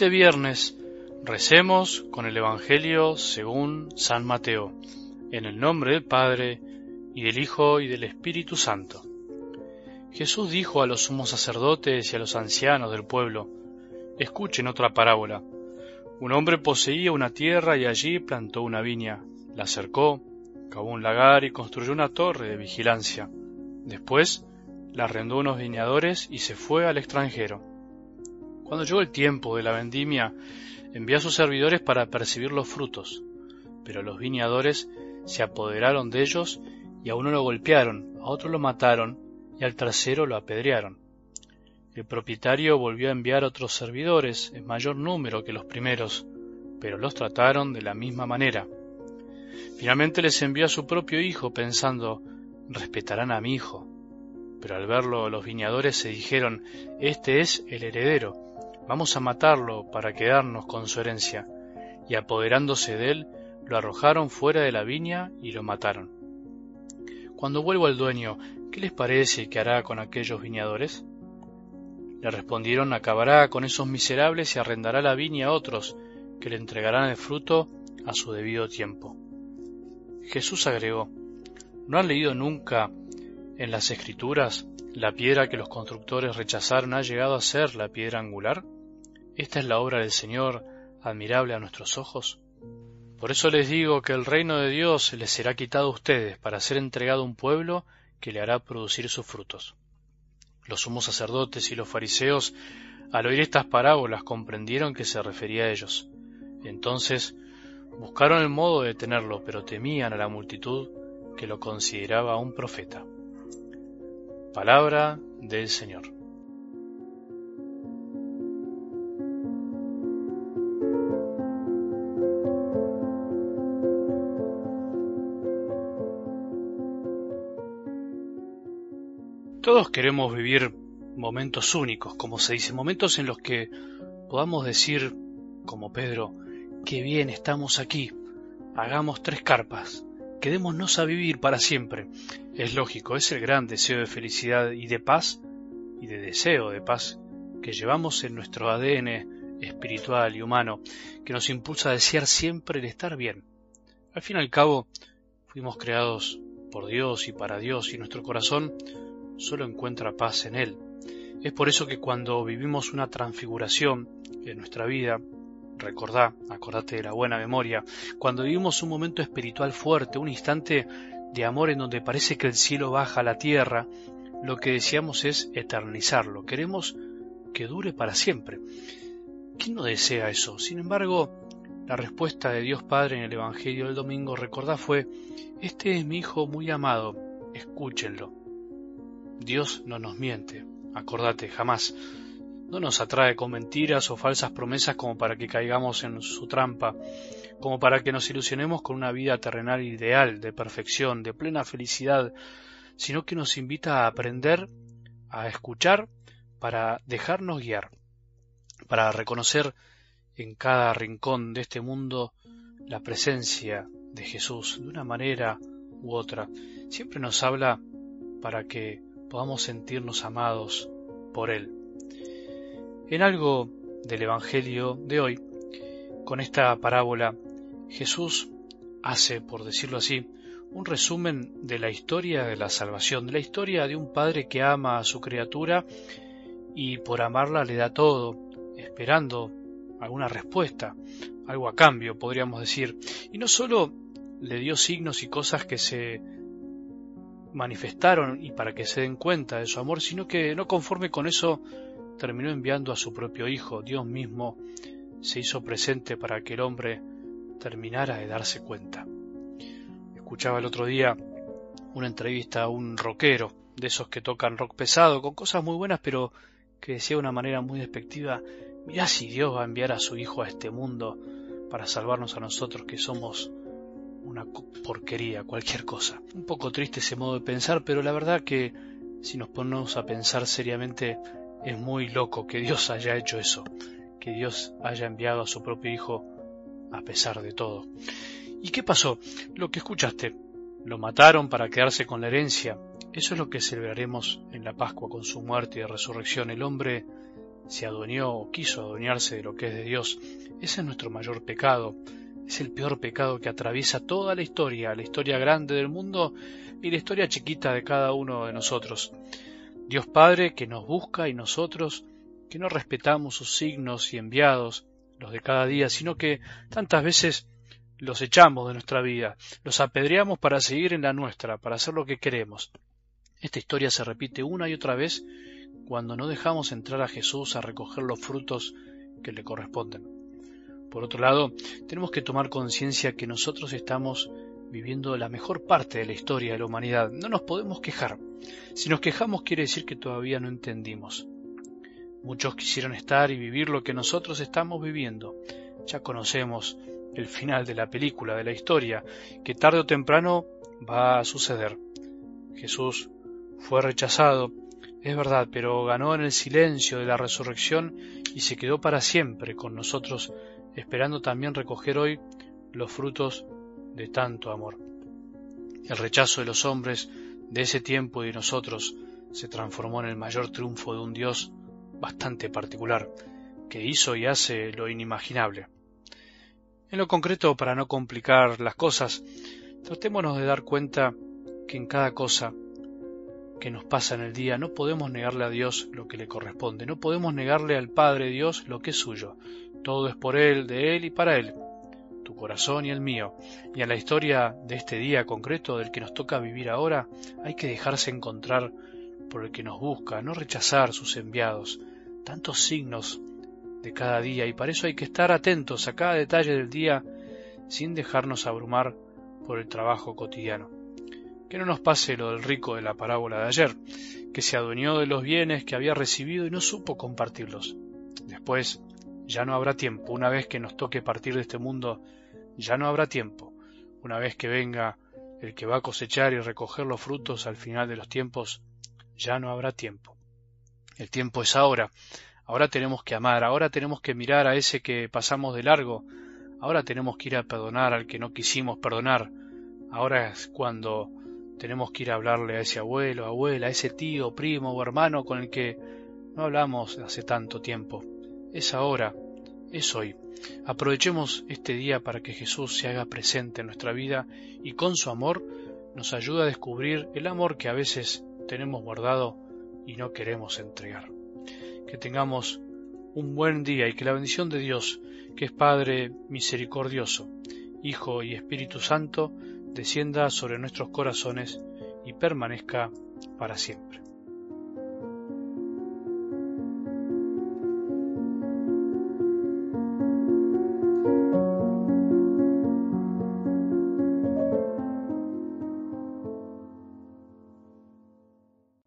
este viernes recemos con el Evangelio según San Mateo, en el nombre del Padre, y del Hijo, y del Espíritu Santo. Jesús dijo a los sumos sacerdotes y a los ancianos del pueblo, escuchen otra parábola. Un hombre poseía una tierra y allí plantó una viña, la cercó, cavó un lagar y construyó una torre de vigilancia. Después la arrendó unos viñadores y se fue al extranjero. Cuando llegó el tiempo de la vendimia, envió a sus servidores para percibir los frutos, pero los viñadores se apoderaron de ellos y a uno lo golpearon, a otro lo mataron y al tercero lo apedrearon. El propietario volvió a enviar otros servidores en mayor número que los primeros, pero los trataron de la misma manera. Finalmente les envió a su propio hijo pensando, respetarán a mi hijo. Pero al verlo los viñadores se dijeron, Este es el heredero, vamos a matarlo para quedarnos con su herencia. Y apoderándose de él, lo arrojaron fuera de la viña y lo mataron. Cuando vuelva el dueño, ¿qué les parece que hará con aquellos viñadores? Le respondieron, acabará con esos miserables y arrendará la viña a otros, que le entregarán el fruto a su debido tiempo. Jesús agregó, ¿no han leído nunca en las Escrituras la piedra que los constructores rechazaron ha llegado a ser la piedra angular? Esta es la obra del Señor, admirable a nuestros ojos. Por eso les digo que el reino de Dios les será quitado a ustedes para ser entregado a un pueblo que le hará producir sus frutos. Los sumos sacerdotes y los fariseos, al oír estas parábolas, comprendieron que se refería a ellos. Entonces buscaron el modo de detenerlo, pero temían a la multitud que lo consideraba un profeta. Palabra del Señor. Todos queremos vivir momentos únicos, como se dice, momentos en los que podamos decir, como Pedro, qué bien estamos aquí, hagamos tres carpas, quedémonos a vivir para siempre. Es lógico, es el gran deseo de felicidad y de paz, y de deseo de paz, que llevamos en nuestro ADN espiritual y humano, que nos impulsa a desear siempre el estar bien. Al fin y al cabo, fuimos creados por Dios y para Dios, y nuestro corazón solo encuentra paz en Él. Es por eso que cuando vivimos una transfiguración en nuestra vida, recordá, acordate de la buena memoria, cuando vivimos un momento espiritual fuerte, un instante de amor en donde parece que el cielo baja a la tierra, lo que deseamos es eternizarlo, queremos que dure para siempre. ¿Quién no desea eso? Sin embargo, la respuesta de Dios Padre en el Evangelio del domingo, recordá, fue, Este es mi Hijo muy amado, escúchenlo. Dios no nos miente, acordate, jamás. No nos atrae con mentiras o falsas promesas como para que caigamos en su trampa, como para que nos ilusionemos con una vida terrenal ideal, de perfección, de plena felicidad, sino que nos invita a aprender, a escuchar, para dejarnos guiar, para reconocer en cada rincón de este mundo la presencia de Jesús de una manera u otra. Siempre nos habla para que podamos sentirnos amados por Él. En algo del Evangelio de hoy, con esta parábola, Jesús hace, por decirlo así, un resumen de la historia de la salvación, de la historia de un padre que ama a su criatura y por amarla le da todo, esperando alguna respuesta, algo a cambio, podríamos decir. Y no solo le dio signos y cosas que se manifestaron y para que se den cuenta de su amor, sino que no conforme con eso terminó enviando a su propio Hijo. Dios mismo se hizo presente para que el hombre terminara de darse cuenta. Escuchaba el otro día una entrevista a un rockero, de esos que tocan rock pesado, con cosas muy buenas, pero que decía de una manera muy despectiva, mirá si Dios va a enviar a su Hijo a este mundo para salvarnos a nosotros que somos una porquería, cualquier cosa. Un poco triste ese modo de pensar, pero la verdad que si nos ponemos a pensar seriamente es muy loco que Dios haya hecho eso, que Dios haya enviado a su propio Hijo a pesar de todo. ¿Y qué pasó? Lo que escuchaste. Lo mataron para quedarse con la herencia. Eso es lo que celebraremos en la Pascua con su muerte y resurrección. El hombre se adueñó o quiso adueñarse de lo que es de Dios. Ese es nuestro mayor pecado. Es el peor pecado que atraviesa toda la historia, la historia grande del mundo y la historia chiquita de cada uno de nosotros. Dios Padre que nos busca y nosotros que no respetamos sus signos y enviados, los de cada día, sino que tantas veces los echamos de nuestra vida, los apedreamos para seguir en la nuestra, para hacer lo que queremos. Esta historia se repite una y otra vez cuando no dejamos entrar a Jesús a recoger los frutos que le corresponden. Por otro lado, tenemos que tomar conciencia que nosotros estamos viviendo la mejor parte de la historia de la humanidad. No nos podemos quejar. Si nos quejamos quiere decir que todavía no entendimos. Muchos quisieron estar y vivir lo que nosotros estamos viviendo. Ya conocemos el final de la película, de la historia, que tarde o temprano va a suceder. Jesús fue rechazado, es verdad, pero ganó en el silencio de la resurrección y se quedó para siempre con nosotros, esperando también recoger hoy los frutos de tanto amor. El rechazo de los hombres de ese tiempo y de nosotros se transformó en el mayor triunfo de un Dios bastante particular, que hizo y hace lo inimaginable. En lo concreto, para no complicar las cosas, tratémonos de dar cuenta que en cada cosa que nos pasa en el día no podemos negarle a Dios lo que le corresponde, no podemos negarle al Padre Dios lo que es suyo. Todo es por Él, de Él y para Él, tu corazón y el mío. Y en la historia de este día concreto del que nos toca vivir ahora, hay que dejarse encontrar por el que nos busca, no rechazar sus enviados. Tantos signos de cada día y para eso hay que estar atentos a cada detalle del día sin dejarnos abrumar por el trabajo cotidiano. Que no nos pase lo del rico de la parábola de ayer, que se adueñó de los bienes que había recibido y no supo compartirlos. Después ya no habrá tiempo, una vez que nos toque partir de este mundo, ya no habrá tiempo. Una vez que venga el que va a cosechar y recoger los frutos al final de los tiempos, ya no habrá tiempo. El tiempo es ahora, Ahora tenemos que amar, ahora tenemos que mirar a ese que pasamos de largo, ahora tenemos que ir a perdonar al que no quisimos perdonar, ahora es cuando tenemos que ir a hablarle a ese abuelo, abuela, a ese tío, primo o hermano con el que no hablamos hace tanto tiempo. Es ahora, es hoy. Aprovechemos este día para que Jesús se haga presente en nuestra vida y con su amor nos ayude a descubrir el amor que a veces tenemos guardado y no queremos entregar que tengamos un buen día y que la bendición de Dios, que es Padre misericordioso, Hijo y Espíritu Santo, descienda sobre nuestros corazones y permanezca para siempre.